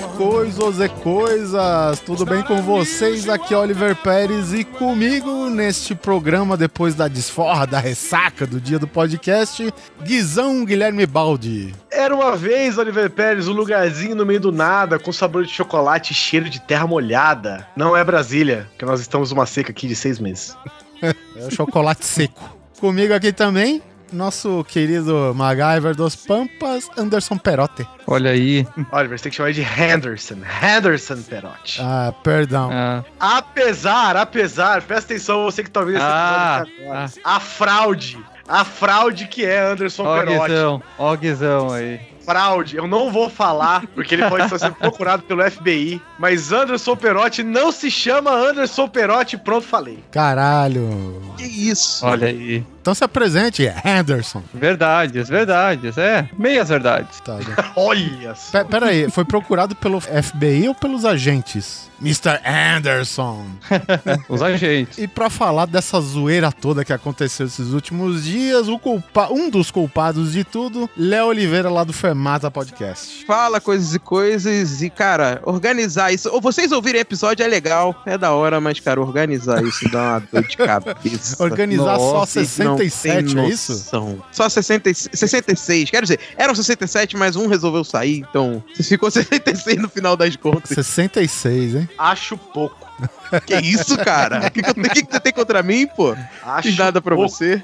coisas e coisas! Tudo bem com vocês? Aqui é Oliver Pérez e comigo neste programa, depois da desforra, da ressaca do dia do podcast, Guizão Guilherme Baldi. Era uma vez, Oliver Pérez, um lugarzinho no meio do nada, com sabor de chocolate e cheiro de terra molhada. Não é Brasília, que nós estamos numa seca aqui de seis meses. é o chocolate seco. Comigo aqui também, nosso querido MacGyver dos Pampas, Anderson Perotti. Olha aí. Oliver, você tem que chamar de Henderson. Henderson Perotti. Ah, perdão. Ah. Apesar, apesar, presta atenção, você que tá ouvindo ah. Ah. A fraude. A fraude que é Anderson ó, Perotti. Guizão, ó, Guizão aí fraude. Eu não vou falar, porque ele pode estar sendo procurado pelo FBI. Mas Anderson Perotti não se chama Anderson Perotti. Pronto, falei. Caralho. Que isso? Olha aí. Então se apresente, Henderson. Verdades, verdades, é. Meias verdades. Tá, Olha só. Pera aí, foi procurado pelo FBI ou pelos agentes? Mr. Anderson. Os agentes. E para falar dessa zoeira toda que aconteceu esses últimos dias, o culpa... um dos culpados de tudo, Léo Oliveira lá do Fermata Podcast. Fala coisas e coisas e, cara, organizar isso. Ou vocês ouvirem episódio é legal, é da hora, mas, cara, organizar isso dá uma dor de cabeça. organizar Nossa, só 67, é isso? Só 60, 66. Quero dizer, eram 67, mas um resolveu sair, então ficou 66 no final das contas. 66, hein? Acho pouco. Que isso, cara? O que, que, que, que, você tem contra mim, pô? Acho nada pra pouco. você.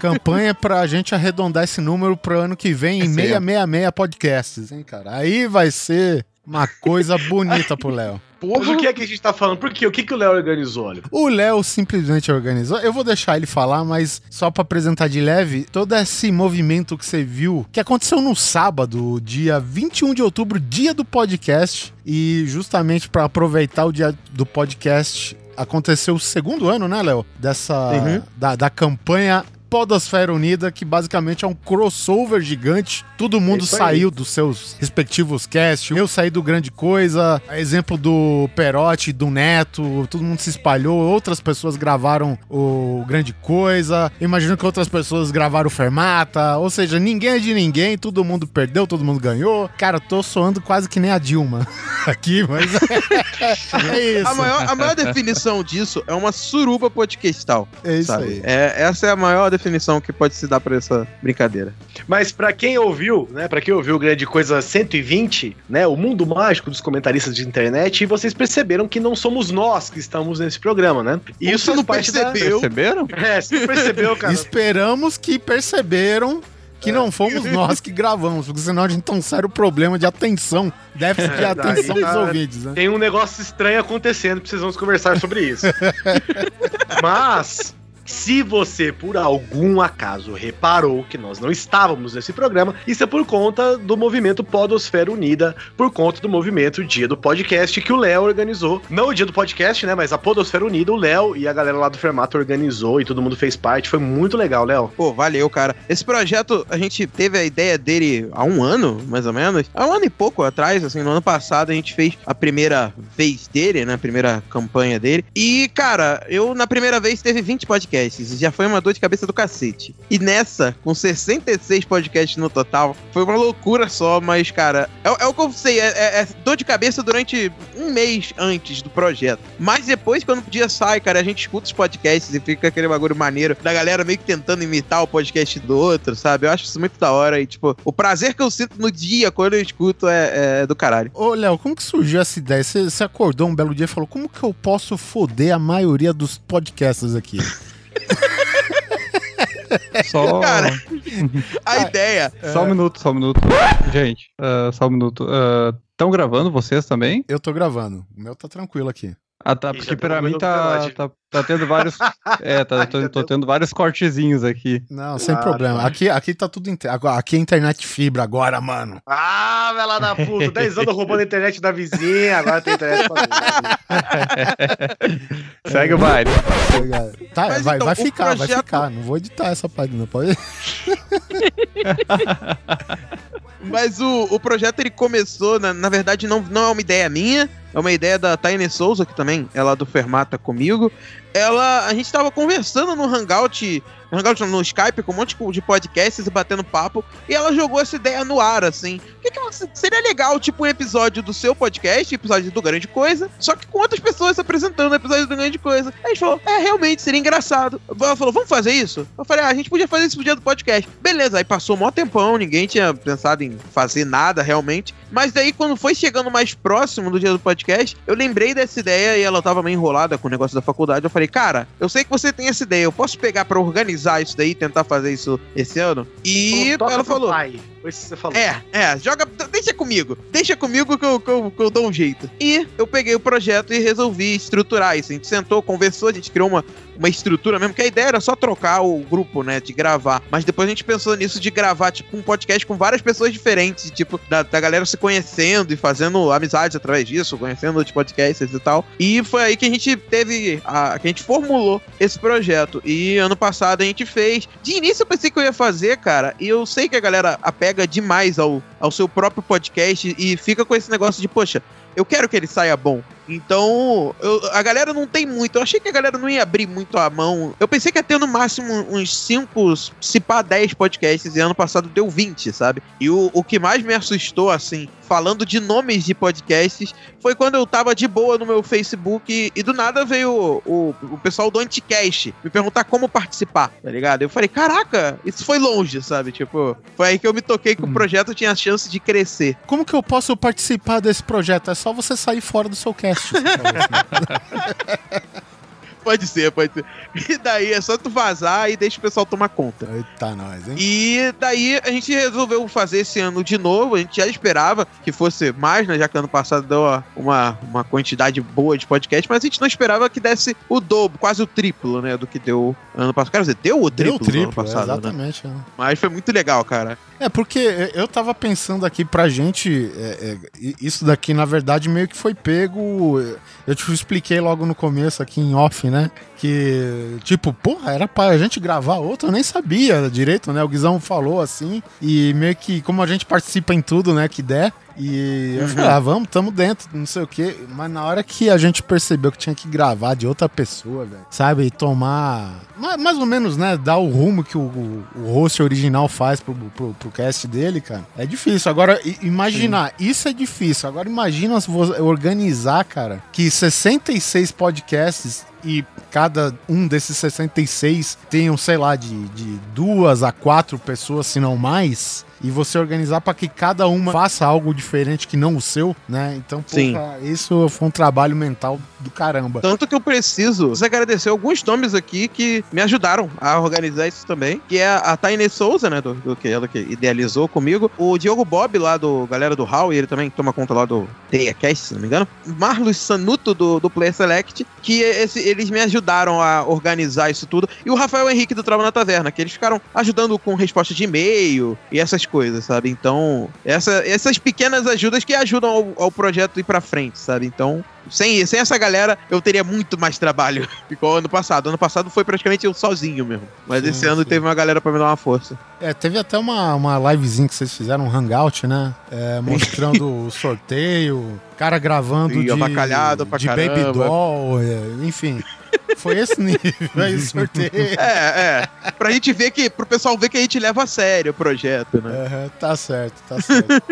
Campanha pra gente arredondar esse número pro ano que vem em 666 podcasts, hein, cara? Aí vai ser uma coisa bonita pro Léo. Porra. Mas o que é que a gente tá falando? Por quê? O que, que o Léo organizou, olha? O Léo simplesmente organizou. Eu vou deixar ele falar, mas só para apresentar de leve, todo esse movimento que você viu, que aconteceu no sábado, dia 21 de outubro, dia do podcast, e justamente para aproveitar o dia do podcast, aconteceu o segundo ano, né, Léo? Dessa. Uhum. Da, da campanha Podosfera Unida, que basicamente é um crossover gigante. Todo mundo saiu dos seus respectivos casts. Eu saí do Grande Coisa, exemplo do Perotti, do Neto, todo mundo se espalhou. Outras pessoas gravaram o Grande Coisa. Imagino que outras pessoas gravaram o Fermata. Ou seja, ninguém é de ninguém, todo mundo perdeu, todo mundo ganhou. Cara, tô soando quase que nem a Dilma aqui, mas é isso. A maior, a maior definição disso é uma suruba podcastal. É isso sabe? aí. É, essa é a maior definição que pode se dar para essa brincadeira. Mas para quem ouviu, né, para quem ouviu o Grande Coisa 120, né, o mundo mágico dos comentaristas de internet, e vocês perceberam que não somos nós que estamos nesse programa, né? E isso não percebeu. Da... Perceberam? É, você percebeu, cara. Esperamos que perceberam que não fomos nós que gravamos, porque senão a gente tem um sério problema de atenção, déficit de atenção dos ouvintes. Né? Tem um negócio estranho acontecendo, precisamos conversar sobre isso. Mas se você, por algum acaso, reparou que nós não estávamos nesse programa, isso é por conta do movimento Podosfera Unida, por conta do movimento Dia do Podcast que o Léo organizou. Não o Dia do Podcast, né? Mas a Podosfera Unida, o Léo e a galera lá do Fermato organizou e todo mundo fez parte. Foi muito legal, Léo. Pô, valeu, cara. Esse projeto, a gente teve a ideia dele há um ano, mais ou menos. Há um ano e pouco atrás, assim, no ano passado, a gente fez a primeira vez dele, né? A primeira campanha dele. E, cara, eu na primeira vez teve 20 podcasts podcasts. Já foi uma dor de cabeça do cacete. E nessa, com 66 podcasts no total, foi uma loucura só, mas, cara, é, é o que eu sei, é, é, é, dor de cabeça durante um mês antes do projeto. Mas depois, quando o dia sai, cara, a gente escuta os podcasts e fica aquele bagulho maneiro da galera meio que tentando imitar o podcast do outro, sabe? Eu acho isso muito da hora e, tipo, o prazer que eu sinto no dia quando eu escuto é, é do caralho. Ô, Léo, como que surgiu essa ideia? Você acordou um belo dia e falou, como que eu posso foder a maioria dos podcasts aqui? Só. Cara, a ah, ideia. Só um minuto, só um minuto. Gente, uh, só um minuto. Estão uh, gravando vocês também? Eu tô gravando. O meu tá tranquilo aqui. Ah, tá, porque pra mim tá, tá, tá, tendo vários. É, tá, tô, tô, tendo vários cortezinhos aqui. Não, sem ah, problema. Aqui, aqui tá tudo. Aqui é internet fibra agora, mano. Ah, vai lá da puta. 10 anos roubando a internet da vizinha, agora tem internet pra Segue o baile. Tá, vai, então, vai ficar, projeto... vai ficar. Não vou editar essa página, pode. Mas o, o projeto ele começou, na, na verdade, não, não é uma ideia minha, é uma ideia da Taine Souza, que também ela é do Fermata comigo. Ela, a gente tava conversando no Hangout no Skype com um monte de podcasts e batendo papo, e ela jogou essa ideia no ar, assim. Que que seria legal, tipo, um episódio do seu podcast, episódio do Grande Coisa, só que com outras pessoas apresentando episódio do Grande Coisa. Aí a gente falou, é, realmente, seria engraçado. Ela falou, vamos fazer isso? Eu falei, ah, a gente podia fazer isso pro dia do podcast. Beleza, aí passou um maior tempão, ninguém tinha pensado em fazer nada realmente. Mas daí, quando foi chegando mais próximo do dia do podcast, eu lembrei dessa ideia e ela tava meio enrolada com o negócio da faculdade. Eu falei, cara, eu sei que você tem essa ideia, eu posso pegar para organizar isso daí, tentar fazer isso esse ano? E ela falou. Pai. Foi isso que você falou. É, é, joga. Deixa comigo. Deixa comigo que eu, que, eu, que eu dou um jeito. E eu peguei o projeto e resolvi estruturar isso. A gente sentou, conversou, a gente criou uma, uma estrutura mesmo, que a ideia era só trocar o grupo, né? De gravar. Mas depois a gente pensou nisso de gravar, tipo, um podcast com várias pessoas diferentes, tipo, da, da galera se conhecendo e fazendo amizades através disso, conhecendo outros podcasts e tal. E foi aí que a gente teve. A, que a gente formulou esse projeto. E ano passado a gente fez. De início eu pensei que eu ia fazer, cara. E eu sei que a galera apega demais ao, ao seu próprio podcast e fica com esse negócio de, poxa, eu quero que ele saia bom. Então, eu, a galera não tem muito. Eu achei que a galera não ia abrir muito a mão. Eu pensei que ia ter no máximo uns 5, se pá 10 podcasts, e ano passado deu 20, sabe? E o, o que mais me assustou, assim, falando de nomes de podcasts, foi quando eu tava de boa no meu Facebook e, e do nada veio o, o, o, pessoal do Anticast me perguntar como participar, tá ligado? Eu falei, caraca, isso foi longe, sabe? Tipo, foi aí que eu me toquei que hum. o projeto tinha a chance de crescer. Como que eu posso participar desse projeto? É só você sair fora do seu cast. pode ser, pode ser. E daí é só tu vazar e deixa o pessoal tomar conta. Eita, nós, hein? E daí a gente resolveu fazer esse ano de novo. A gente já esperava que fosse mais, né? Já que ano passado deu uma, uma quantidade boa de podcast, mas a gente não esperava que desse o dobro, quase o triplo, né? Do que deu ano passado. Quer dizer, deu o triplo, deu o triplo ano passado. Né? Exatamente. Né? Mas foi muito legal, cara. É, porque eu tava pensando aqui pra gente, é, é, isso daqui na verdade meio que foi pego. Eu te expliquei logo no começo aqui em off, né? Que, tipo, porra, era pra gente gravar outro, eu nem sabia direito, né? O Guizão falou assim, e meio que, como a gente participa em tudo, né, que der, e eu uhum. falei, ah, vamos, tamo dentro, não sei o quê. Mas na hora que a gente percebeu que tinha que gravar de outra pessoa, velho, sabe? E tomar. Mais ou menos, né? Dar o rumo que o, o host original faz pro, pro, pro cast dele, cara. É difícil. Agora, imaginar, Sim. isso é difícil. Agora imagina organizar, cara, que 66 podcasts e cada um desses 66 tenham, sei lá, de, de duas a quatro pessoas, se não mais, e você organizar para que cada uma faça algo diferente que não o seu, né? Então, porra, isso foi um trabalho mental do caramba. Tanto que eu preciso agradecer alguns nomes aqui que me ajudaram a organizar isso também, que é a Taine Souza, né, do, do, que ela que idealizou comigo, o Diogo Bob lá do galera do Hall, e ele também toma conta lá do TeiaCast, se não me engano, Marlos Sanuto do, do Player Select, que esse, eles me ajudaram a organizar isso tudo, e o Rafael Henrique do Trava na Taverna, que eles ficaram ajudando com resposta de e-mail e essas coisas, sabe? Então, essa, essas pequenas ajudas que ajudam ao, ao projeto ir pra frente, sabe? Então, sem, sem essa galera, eu teria muito mais trabalho. Igual ano passado. Ano passado foi praticamente eu sozinho mesmo. Mas sim, esse ano sim. teve uma galera pra me dar uma força. É, teve até uma, uma livezinha que vocês fizeram, um hangout, né? É, mostrando o sorteio, cara gravando de, de caramba. Baby Doll, é, enfim. Foi esse nível aí, sorteio. É, é. Pra gente ver que, pro pessoal ver que a gente leva a sério o projeto, né? É, tá certo, tá certo.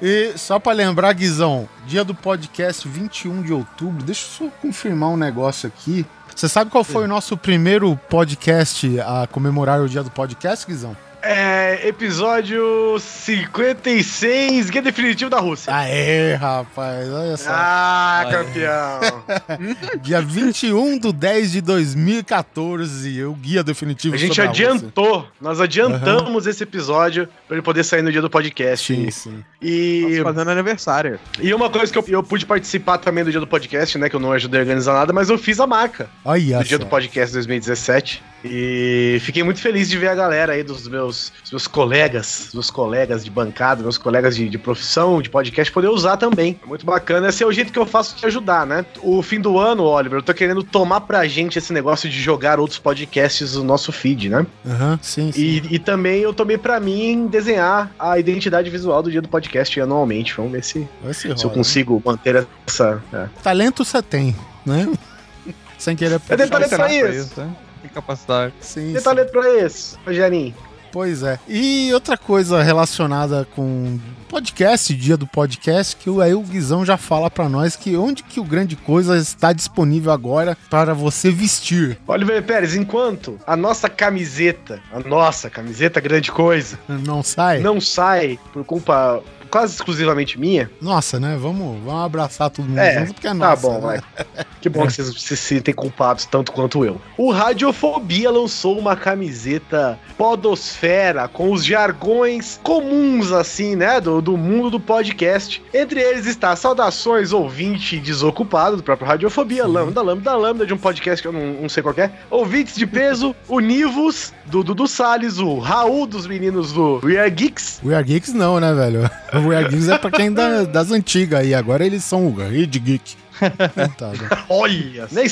E só para lembrar, Guizão, dia do podcast 21 de outubro, deixa eu só confirmar um negócio aqui. Você sabe qual foi Sim. o nosso primeiro podcast a comemorar o dia do podcast, Guizão? É, episódio 56, Guia Definitivo da Rússia. Aê, rapaz, olha só. Ah, campeão. Dia 21 de 10 de 2014, o Guia Definitivo A gente adiantou, nós adiantamos uhum. esse episódio para ele poder sair no dia do podcast. Sim, sim. E... fazendo aniversário. E uma coisa que eu, eu, pude participar também do dia do podcast, né, que eu não ajudei a organizar nada, mas eu fiz a marca Olha do dia do podcast 2017. E fiquei muito feliz de ver a galera aí dos meus, dos meus colegas, dos colegas de bancada, meus colegas de, de profissão, de podcast, poder usar também. É muito bacana. Esse é o jeito que eu faço de ajudar, né? O fim do ano, Oliver, eu tô querendo tomar pra gente esse negócio de jogar outros podcasts no nosso feed, né? Aham, uhum, sim, sim. E, e, também eu tomei pra mim desenhar a identidade visual do dia do podcast anualmente. Vamos ver se, se, rola, eu consigo né? manter essa. É. Talento você tem, né? Sem querer. Eu tenho talento pra isso. isso né? Capacidade. Sim. Tem talento pra isso, Rogerinho. Pois é. E outra coisa relacionada com podcast, dia do podcast, que aí o Guizão já fala para nós que onde que o Grande Coisa está disponível agora para você vestir. Oliver Pérez, enquanto a nossa camiseta, a nossa camiseta Grande Coisa, não sai, não sai por culpa quase exclusivamente minha. Nossa, né? Vamos, vamos abraçar todo mundo é, junto, porque é tá nossa. Tá bom, né? vai. Que bom que vocês se sentem culpados tanto quanto eu. O Radiofobia lançou uma camiseta podosfera com os jargões comuns, assim, né? Do, do mundo do podcast. Entre eles está saudações ouvinte desocupado do próprio Radiofobia, Sim. lambda, lambda, lambda, de um podcast que eu não, não sei qual é. Ouvintes de peso, o Nivos, do Dudu Salles, o Raul dos meninos do We Are Geeks. We Are Geeks não, né, velho? O We Are Geeks é pra quem da, das antigas aí, agora eles são o Red Geek. Olha, né,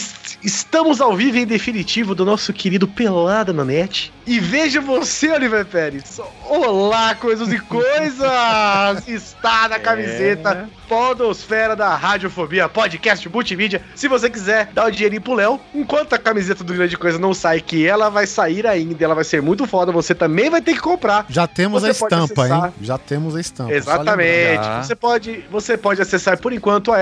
estamos ao vivo em definitivo do nosso querido Pelada na Net. E veja você, Oliver Pérez. Olá, coisas e coisas! Está na camiseta é. Podosfera da Radiofobia, podcast multimídia. Se você quiser dar o dinheirinho pro Léo, enquanto a camiseta do Grande Coisa não sai, que ela vai sair ainda, ela vai ser muito foda, você também vai ter que comprar. Já temos você a estampa, hein? Já temos a estampa. Exatamente. Você pode, você pode acessar por enquanto a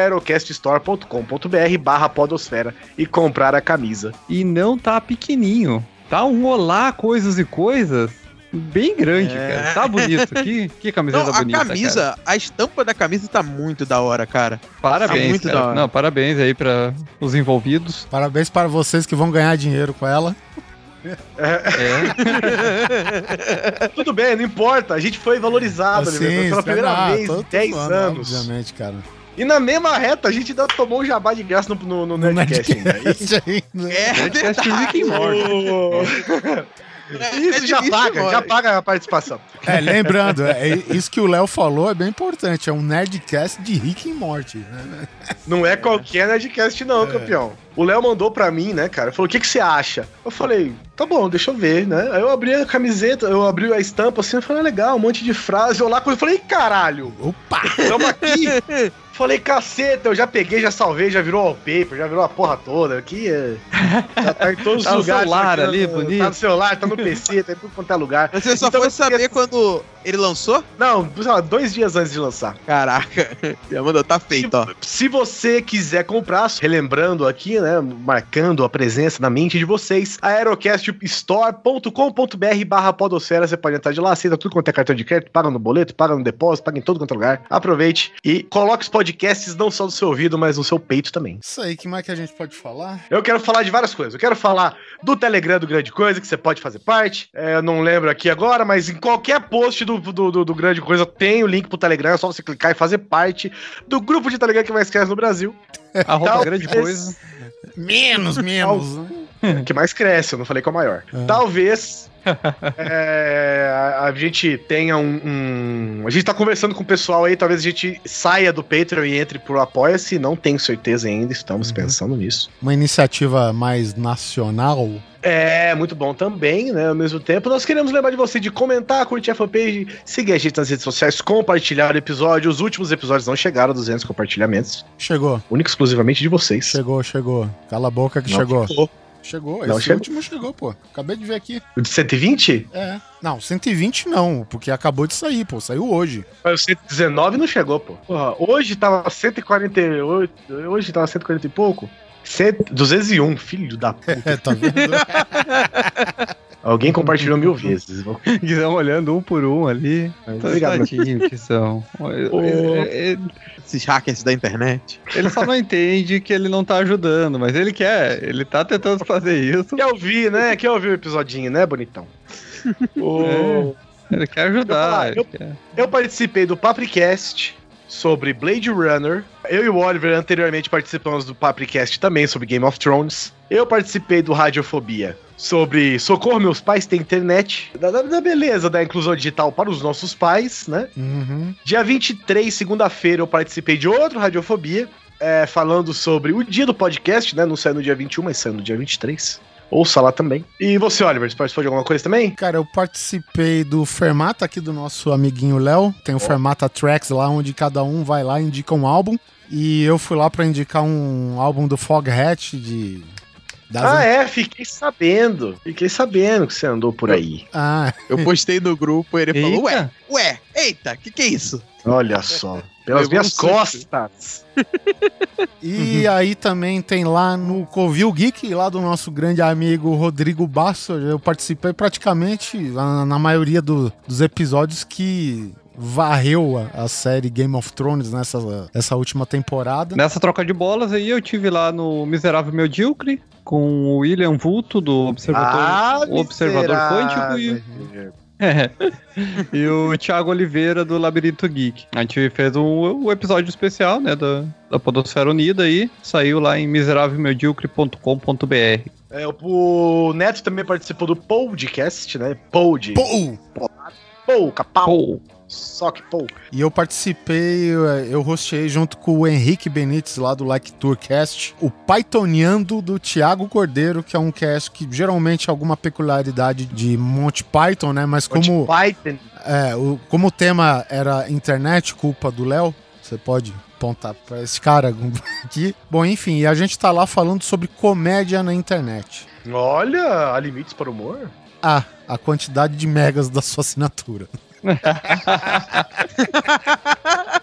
aerocaststore.com.br barra podosfera e comprar a camisa. E não tá pequenininho. Tá um olá, coisas e coisas bem grande, é. cara. Tá bonito. Que, que camiseta Não, a bonita. A camisa, cara. a estampa da camisa tá muito da hora, cara. Parabéns. Tá muito cara. da hora. Não, parabéns aí para os envolvidos. Parabéns para vocês que vão ganhar dinheiro com ela. É. é. Tudo bem, não importa. A gente foi valorizado assim, né? pela primeira ah, vez em 10 ano, anos. Obviamente, cara. E na mesma reta, a gente ainda tomou um jabá de graça no, no, no, Nerdcast, Nerdcast ainda. É, Nerdcast Rick e Morty. É, isso é já paga, já paga a participação. É, lembrando, é, é, isso que o Léo falou é bem importante. É um Nerdcast de Rick e Morty. Né? Não é qualquer Nerdcast, não, é. campeão. O Léo mandou pra mim, né, cara? Falou: o que, que você acha? Eu falei: tá bom, deixa eu ver, né? Aí eu abri a camiseta, eu abri a estampa assim, eu falei: ah, legal, um monte de frase. Eu lá, eu falei: caralho, opa, tamo aqui. Falei, caceta, eu já peguei, já salvei, já virou wallpaper, já virou a porra toda. Aqui é, já tá em todos tá os lugares. Tá no celular ali, bonito. Tá no celular, tá no PC, tá em tudo quanto é lugar. Mas você só então, foi saber quando ele lançou? Não, dois dias antes de lançar. Caraca, já mandou, tá feito, se, ó. Se você quiser comprar, relembrando aqui, né, marcando a presença na mente de vocês, aerocaststore.com.br barra podosfera, você pode entrar de lá, aceita tudo quanto é cartão de crédito, paga no boleto, paga no depósito, paga em todo quanto é lugar. Aproveite e coloque os podcasts não só no seu ouvido, mas no seu peito também. Isso aí, que mais que a gente pode falar? Eu quero falar de várias coisas. Eu quero falar do Telegram do Grande Coisa, que você pode fazer parte. É, eu não lembro aqui agora, mas em qualquer post do, do, do, do, Grande Coisa tem o link pro Telegram. É só você clicar e fazer parte do grupo de Telegram que mais cresce no Brasil. Arroba Grande Coisa. Menos, menos. que mais cresce, eu não falei que é o maior. É. Talvez é, a, a, gente tenha um, um, A gente tá conversando com o pessoal aí, talvez a gente saia do Patreon e entre pro Apoia-se. Não tenho certeza ainda, estamos uhum. pensando nisso. Uma iniciativa mais nacional. É, muito bom também, né? Ao mesmo tempo, nós queremos lembrar de você de comentar, curtir a fanpage, seguir a gente nas redes sociais, compartilhar o episódio. Os últimos episódios não chegaram a 200 compartilhamentos. Chegou. Único exclusivamente de vocês. Chegou, chegou. Cala a boca que não chegou. chegou. Chegou, não, esse chegou. último chegou, pô. Acabei de ver aqui. O de 120? É. Não, 120 não, porque acabou de sair, pô. Saiu hoje. Mas o 119 não chegou, pô. Porra, hoje tava 148. Hoje tava 140 e pouco. 201, filho da puta. É, tá vendo? Alguém compartilhou mil vezes. Estão olhando um por um ali. Obrigado. que são. Esses hackers da internet. Ele só não entende que ele não tá ajudando, mas ele quer. Ele tá tentando fazer isso. Quer ouvir, né? Quer ouvir o episodinho, né, bonitão? o... é, ele quer ajudar. Eu, eu, quer. eu participei do Papricast sobre Blade Runner. Eu e o Oliver anteriormente participamos do Papricast também sobre Game of Thrones. Eu participei do Radiofobia sobre Socorro Meus Pais Tem Internet, da, da- beleza da inclusão digital para os nossos pais, né? Uhum. Dia 23, segunda-feira, eu participei de outro Radiofobia, é, falando sobre o dia do podcast, né? Não saiu no dia 21, mas saiu no dia 23. Ouça lá também. E você, Oliver, você participou de alguma coisa também? Cara, eu participei do Fermata aqui do nosso amiguinho Léo. Tem o Fermata Tracks lá, onde cada um vai lá e indica um álbum. E eu fui lá pra indicar um álbum do Foghat de. Das- Ah, é, fiquei sabendo. Fiquei sabendo que você andou por aí. Ah, Eu postei no grupo e ele falou, ué, Eita. ué, eita, que que é isso? Olha só. Pelas minhas um costas. E aí também tem lá no Covil Geek, lá do nosso grande amigo Rodrigo Basso. Eu participei praticamente na, na maioria do- dos episódios que varreu a, a série Game of Thrones nessa essa última temporada. Nessa troca de bolas aí, eu tive lá no Miserável Medíocre, com o William Vulto, do Observatório, o Observador Quântico e, É. e o Thiago Oliveira, do Labirinto Geek. A gente fez um, um episódio especial, né, da, da Podosfera Unida aí, saiu lá em miserávelmedíocre.com.br. É, o, o Neto também participou do podcast, né? Pod. Pou! Pouca, pau. Pô, Só que pou. E eu participei, eu- hosteei junto com o Henrique Benites lá do Like Tourcast, o Pythoniando do Thiago Cordeiro, que é um cast que geralmente é alguma peculiaridade de Monty Python, né? Mas como, Python. é, o, como o tema era internet, culpa do Léo, você pode apontar pra esse cara aqui. Bom, enfim, e a gente tá lá falando sobre comédia na internet. Olha, há limites para o humor. Ah, a quantidade de megas da sua assinatura.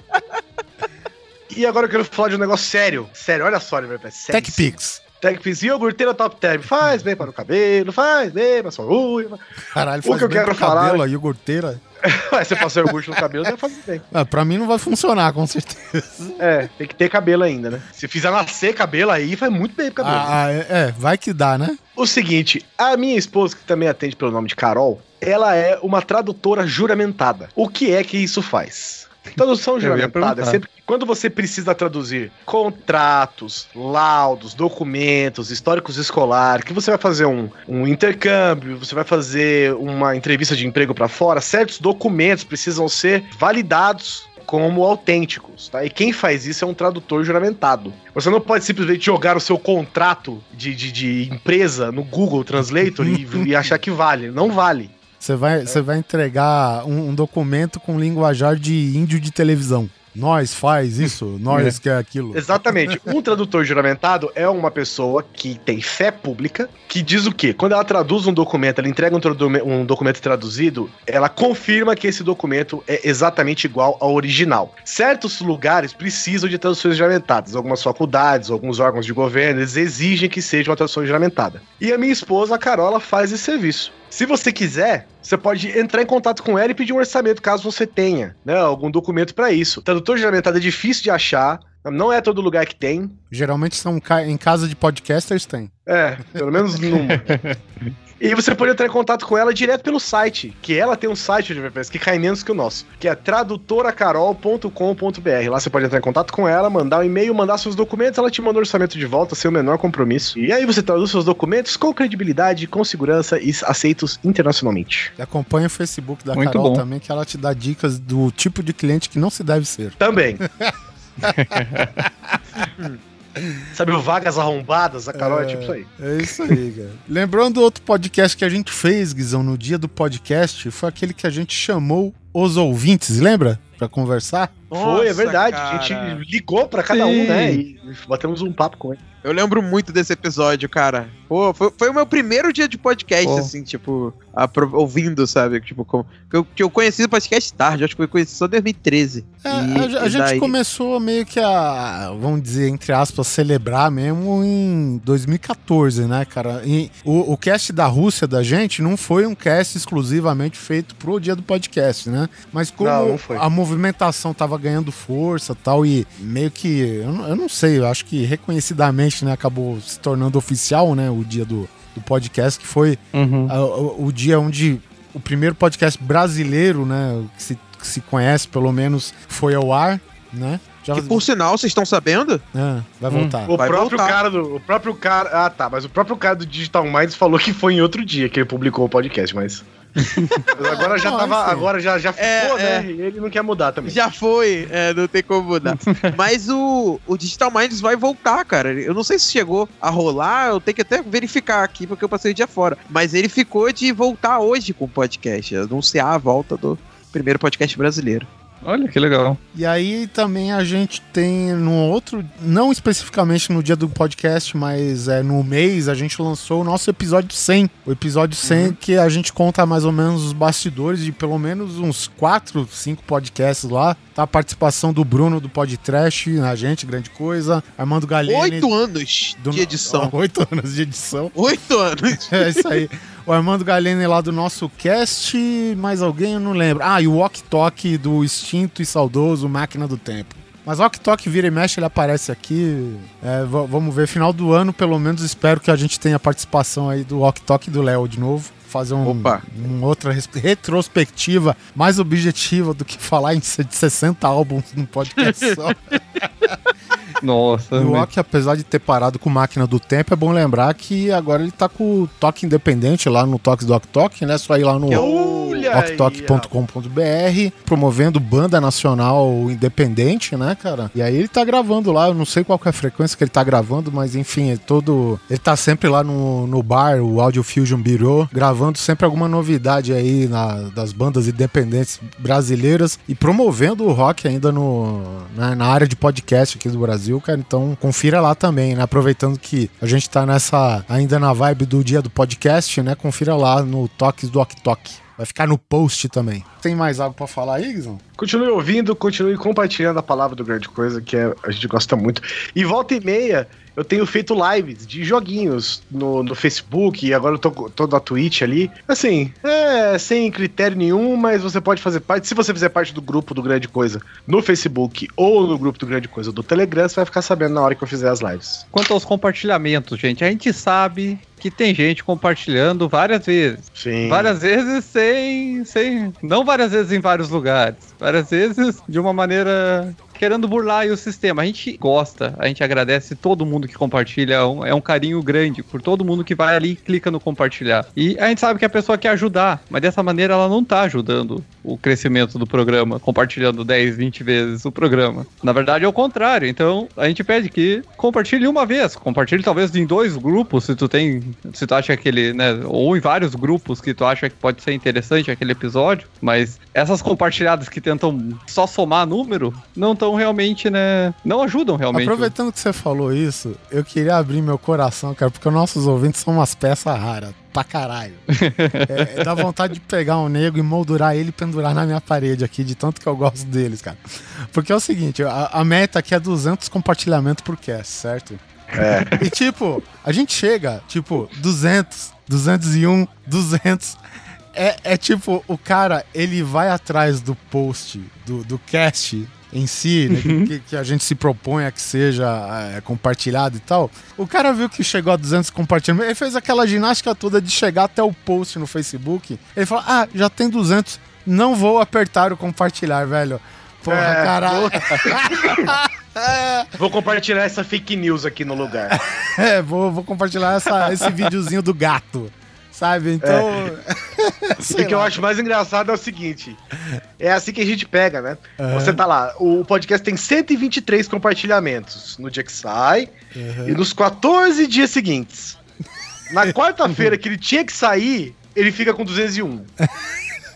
E agora eu quero falar de um negócio sério. Sério, olha só, Oliver. é sério. TechPix. TechPix. Iogurteira Top Term. Faz bem para o cabelo, faz bem para a sua unha. Caralho, O faz que eu bem quero pro cabelo, falar- a iogurteira. Você passou iogurte no cabelo, deve fazer bem. Ah, pra mim não vai funcionar, com certeza. É, tem que ter cabelo ainda, né? Se fizer nascer cabelo aí, faz muito bem pro cabelo. Ah, ah, é, é, vai que dá, né? O seguinte, a minha esposa, que também atende pelo nome de Carol, ela é uma tradutora juramentada. O que é que isso faz? Tradução juramentada é sempre quando você precisa traduzir contratos, laudos, documentos, históricos escolar, que você vai fazer um, um intercâmbio, você vai fazer uma entrevista de emprego para fora, certos documentos precisam ser validados como autênticos, tá? E quem faz isso é um tradutor juramentado. Você não pode simplesmente jogar o seu contrato de, de, de empresa no Google Translator e, e achar que vale. Não vale. Você vai, você vai entregar um, um documento com linguajar de índio de televisão. Nós faz isso, nós É. quer aquilo. Exatamente. Um tradutor juramentado é uma pessoa que tem fé pública, que diz o quê? Quando ela traduz um documento, ela entrega um, um documento traduzido, ela confirma que esse documento é exatamente igual ao original. Certos lugares precisam de traduções juramentadas. Algumas faculdades, alguns órgãos de governo, eles exigem que seja uma tradução juramentada. E a minha esposa, a Carola, faz esse serviço. Se você quiser, você pode entrar em contato com ela e pedir um orçamento caso você tenha né, algum documento para isso. Tradutor juramentado é difícil de achar, não é todo lugar que tem. Geralmente são em casa de podcasters tem. É, pelo menos numa. E você pode entrar em contato com ela direto pelo site, que ela tem um site de WordPress que cai menos que o nosso, que é tradutoracarol.com.br. Lá você pode entrar em contato com ela, mandar um e-mail, mandar seus documentos, ela te manda o orçamento de volta sem o menor compromisso. E aí você traduz seus documentos com credibilidade, com segurança e aceitos internacionalmente. E acompanha o Facebook da Muito Carol bom. também, que ela te dá dicas do tipo de cliente que não se deve ser. Também. Sabe o Vagas Arrombadas? A Carol é, tipo isso aí. É isso aí, cara. Lembrando do outro podcast que a gente fez, Guizão, no dia do podcast, foi aquele que a gente chamou os ouvintes, lembra? Pra conversar? Foi, é Nossa, verdade. cara. A gente ligou pra cada um, Sim. né? E batemos um papo com ele. Eu lembro muito desse episódio, cara. Pô, foi, foi o meu primeiro dia de podcast, Pô. assim, tipo, apro- ouvindo, sabe? Tipo, como, que, eu, que eu conheci o podcast tarde, acho que eu conheci só em 2013. É, E- a, a e gente daí- começou meio que a, vamos dizer, entre aspas, celebrar mesmo em 2014, né, cara? E o, o cast da Rússia da gente não foi um cast exclusivamente feito pro dia do podcast, né? Mas como Não, não foi. a movimentação tava ganhando força tal, e meio que, eu, não- eu não sei, eu acho que reconhecidamente, né, acabou se tornando oficial, né, o dia do, do podcast, que foi Uhum. a- o, o dia onde o primeiro podcast brasileiro, né, que se, que se conhece pelo menos, foi ao ar. né? Já... Que por sinal, vocês estão sabendo? Ah, vai voltar. Hum. O vai próprio voltar. cara do. O próprio cara. Ah, tá. Mas o próprio cara do Digital Minds falou que foi em outro dia que ele publicou o podcast, mas. mas agora já tava. Agora já, já é, ficou, é, né? E ele não quer mudar também. Já foi, é, não tem como mudar. mas o, o Digital Minds vai voltar, cara. Eu não sei se chegou a rolar, eu tenho que até verificar aqui, porque eu passei o dia fora. Mas ele ficou de voltar hoje com o podcast, anunciar a volta do primeiro podcast brasileiro. Olha que legal. E aí também a gente tem no outro, não especificamente no dia do podcast, mas é no mês, a gente lançou o nosso episódio 100. O episódio 100 uhum. que a gente conta mais ou menos os bastidores de pelo menos uns 4, 5 podcasts lá. Tá a participação do Bruno do Podtrash, a gente, grande coisa. Armando Galini. Oito anos do... de edição. Oito anos de edição. Oito anos. é isso aí. O Armando Galene lá do nosso cast, mais alguém eu não lembro. Ah, e o Walk Talk do extinto e saudoso Máquina do Tempo. Mas o Ok Talk vira e mexe, ele aparece aqui. É, vamos ver, final do ano, pelo menos espero que a gente tenha participação aí do Ok Talk do Léo de novo. Fazer um, um outra retrospectiva mais objetiva do que falar em 60 álbuns num podcast só. Nossa. E o Ock, apesar de ter parado com máquina do tempo, é bom lembrar que agora ele tá com o toque independente lá no Toques do Oktok, né? Só ir lá no oktok.com.br, promovendo banda nacional independente, né, cara? E aí ele tá gravando lá, eu não sei qual é a frequência que ele tá gravando, mas enfim, é todo. Ele tá sempre lá no, no bar, o Audio Fusion Bureau, gravando sempre alguma novidade aí na, das bandas independentes brasileiras e promovendo o rock ainda no, na, na área de podcast aqui do Brasil. Brasil, cara. Então confira lá também, né? Aproveitando que a gente tá nessa ainda na vibe do dia do podcast, né? Confira lá no Toques do Ok. Vai ficar no post também. Tem mais algo para falar aí, Gizão? Continue ouvindo, continue compartilhando a palavra do Grande Coisa, que é, a gente gosta muito. E volta e meia, eu tenho feito lives de joguinhos no, no Facebook, e agora eu tô, tô na Twitch ali. Assim, é sem critério nenhum, mas você pode fazer parte. Se você fizer parte do grupo do Grande Coisa no Facebook ou no grupo do Grande Coisa do Telegram, você vai ficar sabendo na hora que eu fizer as lives. Quanto aos compartilhamentos, gente, a gente sabe que tem gente compartilhando várias vezes. Sim. Várias vezes sem, sem. Não várias vezes em vários lugares. Várias vezes de uma maneira querendo burlar o sistema. A gente gosta, a gente agradece todo mundo que compartilha, é um, é um carinho grande por todo mundo que vai ali e clica no compartilhar. E a gente sabe que a pessoa quer ajudar, mas dessa maneira ela não tá ajudando o crescimento do programa, compartilhando 10, 20 vezes o programa. Na verdade é o contrário, então a gente pede que compartilhe uma vez, compartilhe talvez em dois grupos, se tu tem, se tu acha aquele, né, ou em vários grupos que tu acha que pode ser interessante aquele episódio, mas essas compartilhadas que tentam só somar número, não estão realmente, né? Não ajudam realmente. Aproveitando que você falou isso, eu queria abrir meu coração, cara, porque nossos ouvintes são umas peças raras. Pra caralho. é, dá vontade de pegar um nego e moldurar ele e pendurar na minha parede aqui, de tanto que eu gosto deles, cara. Porque é o seguinte, a, a meta aqui é 200 compartilhamentos por cast, certo? É. E tipo, a gente chega, tipo, 200, 201, 200 é, é tipo, o cara, ele vai atrás do post, do, do cast em si, né, uhum. que, que, a gente se propõe a que seja é, compartilhado e tal. O cara viu que chegou a 200 compartilhamentos, ele fez aquela ginástica toda de chegar até o post no Facebook. Ele falou: Ah, já tem 200, não vou apertar o compartilhar, velho. Porra, é, caralho. Vou... vou compartilhar essa fake news aqui no lugar. É, vou, vou compartilhar essa, esse videozinho do gato. Sabe? Então. É. o que eu acho mais engraçado é o seguinte: é assim que a gente pega, né? Uhum. Você tá lá, o podcast tem 123 compartilhamentos no dia que sai uhum. e nos 14 dias seguintes. Na quarta-feira que ele tinha que sair, ele fica com 201.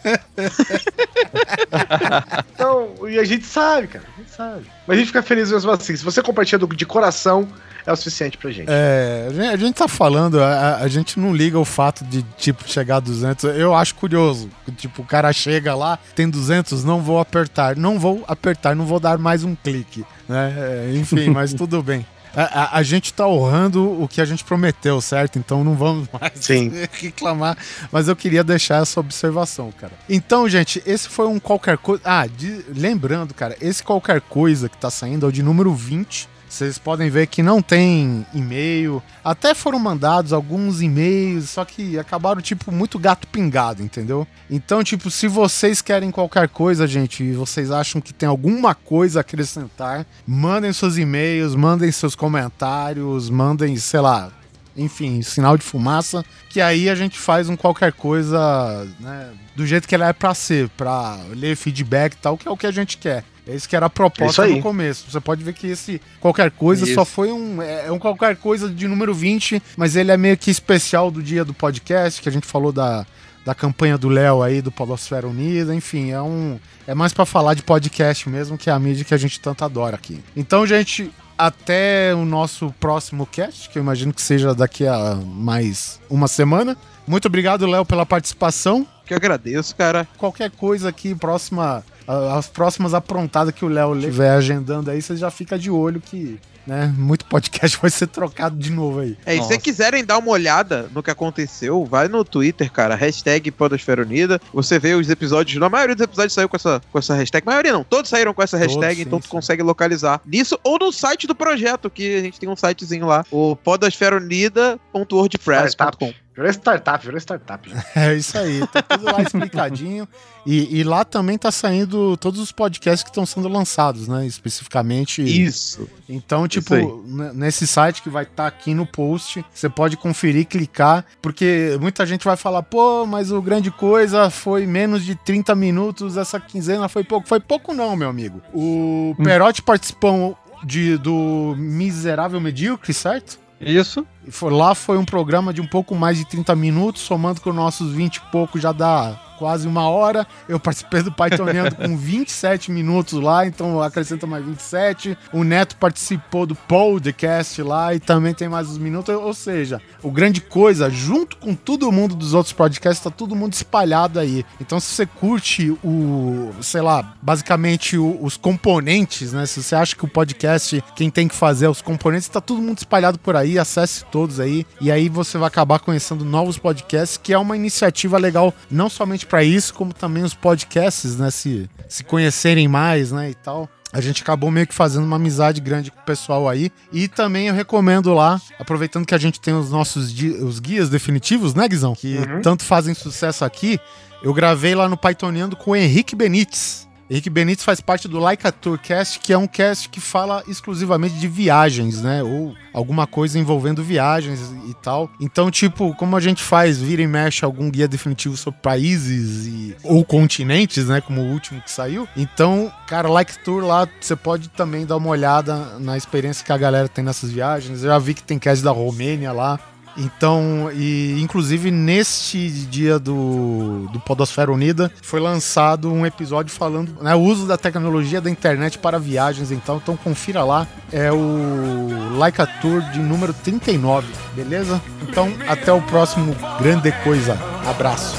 então, e a gente sabe, cara, a gente sabe. Mas a gente fica feliz mesmo assim. Se você compartilha de coração, é o suficiente pra gente. É, a gente tá falando, a, a, gente não liga o fato de, tipo, chegar a 200. Eu acho curioso. Tipo, o cara chega lá, tem 200, não vou apertar. Não vou apertar, não vou dar mais um clique. Né? É, enfim, mas tudo bem. A, a, a, gente tá honrando o que a gente prometeu, certo? Então não vamos mais Sim. reclamar. Mas eu queria deixar essa observação, cara. Então, gente, esse foi um qualquer coisa. Ah, de... lembrando, cara, esse qualquer coisa que tá saindo é o de número 20 Vocês podem ver que não tem e-mail. Até foram mandados alguns e-mails, só que acabaram, tipo, muito gato pingado, entendeu? Então, tipo, se vocês querem qualquer coisa, gente, e vocês acham que tem alguma coisa a acrescentar, mandem seus e-mails, mandem seus comentários, mandem, sei lá, enfim, sinal de fumaça, que aí a gente faz um qualquer coisa, né, do jeito que ela é pra ser, pra ler feedback e tal, que é o que a gente quer. É isso que era a proposta no começo. Você pode ver que esse qualquer coisa isso. só foi um. É, é um qualquer coisa de número 20, mas ele é meio que especial do dia do podcast, que a gente falou da, da campanha do Léo aí, do Polosfera Unida, enfim, é um. É mais para falar de podcast mesmo, que é a mídia que a gente tanto adora aqui. Então, gente, até o nosso próximo cast, que eu imagino que seja daqui a mais uma semana. Muito obrigado, Léo, pela participação. Que agradeço, cara. Qualquer coisa aqui, próxima as próximas aprontadas que o Léo estiver agendando aí, você já fica de olho que né? Muito podcast vai ser trocado de novo aí. É, e se quiserem dar uma olhada no que aconteceu, vai no Twitter, cara, hashtag Podosfera Unida. Você vê os episódios, a maioria dos episódios saiu com essa, com essa hashtag. A maioria não, todos saíram com essa hashtag, todos, então sim, tu sim. consegue localizar nisso ou no site do projeto, que a gente tem um sitezinho lá, o podosferaunida.wordpress.com. Virou startup, virou startup. É isso aí, tá tudo lá explicadinho. E, e, lá também tá saindo todos os podcasts que estão sendo lançados, né? Especificamente. Isso. Então, tipo, nesse site que vai estar tá aqui no post, você pode conferir, clicar, porque muita gente vai falar, pô, mas o grande coisa foi menos de 30 minutos, essa quinzena foi pouco. Foi pouco, não, meu amigo. O hum. Perotti participou de, do Miserável Medíocre, certo? Isso. E foi, lá foi um programa de um pouco mais de 30 minutos, somando com nossos 20 e pouco já dá quase uma hora. Eu participei do Pythoniano com 27 minutos lá, então acrescenta mais 27. O Neto participou do podcast lá e também tem mais uns minutos. Ou seja, o grande coisa, junto com todo mundo dos outros podcasts, tá todo mundo espalhado aí. Então, se você curte o, sei lá, basicamente o, os componentes, né? Se você acha que o podcast, quem tem que fazer é os componentes, tá todo mundo espalhado por aí, acesse todos aí. E aí você vai acabar conhecendo novos podcasts, que é uma iniciativa legal, não somente para isso, como também os podcasts, né? Se, se conhecerem mais, né? E tal a gente acabou meio que fazendo uma amizade grande com o pessoal aí. E também eu recomendo lá, aproveitando que a gente tem os nossos os guias definitivos, né, Guizão? Que uhum. tanto fazem sucesso aqui. Eu gravei lá no Pythoniando com o Henrique Benites. Henrique Benítez faz parte do Like a Tour Cast, que é um cast que fala exclusivamente de viagens, né? Ou alguma coisa envolvendo viagens e tal. Então, tipo, como a gente faz, vira e mexe algum guia definitivo sobre países e, ou continentes, né? Como o último que saiu. Então, cara, Like Tour lá, você pode também dar uma olhada na experiência que a galera tem nessas viagens. Eu já vi que tem cast da Romênia lá. Então, e inclusive neste dia do, do Podosfera Unida foi lançado um episódio falando né, o uso da tecnologia da internet para viagens. Então, então confira lá. É o Laika Tour de número 39, beleza? Então, até o próximo grande coisa. Abraço.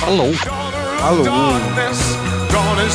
Falou. Falou. Gone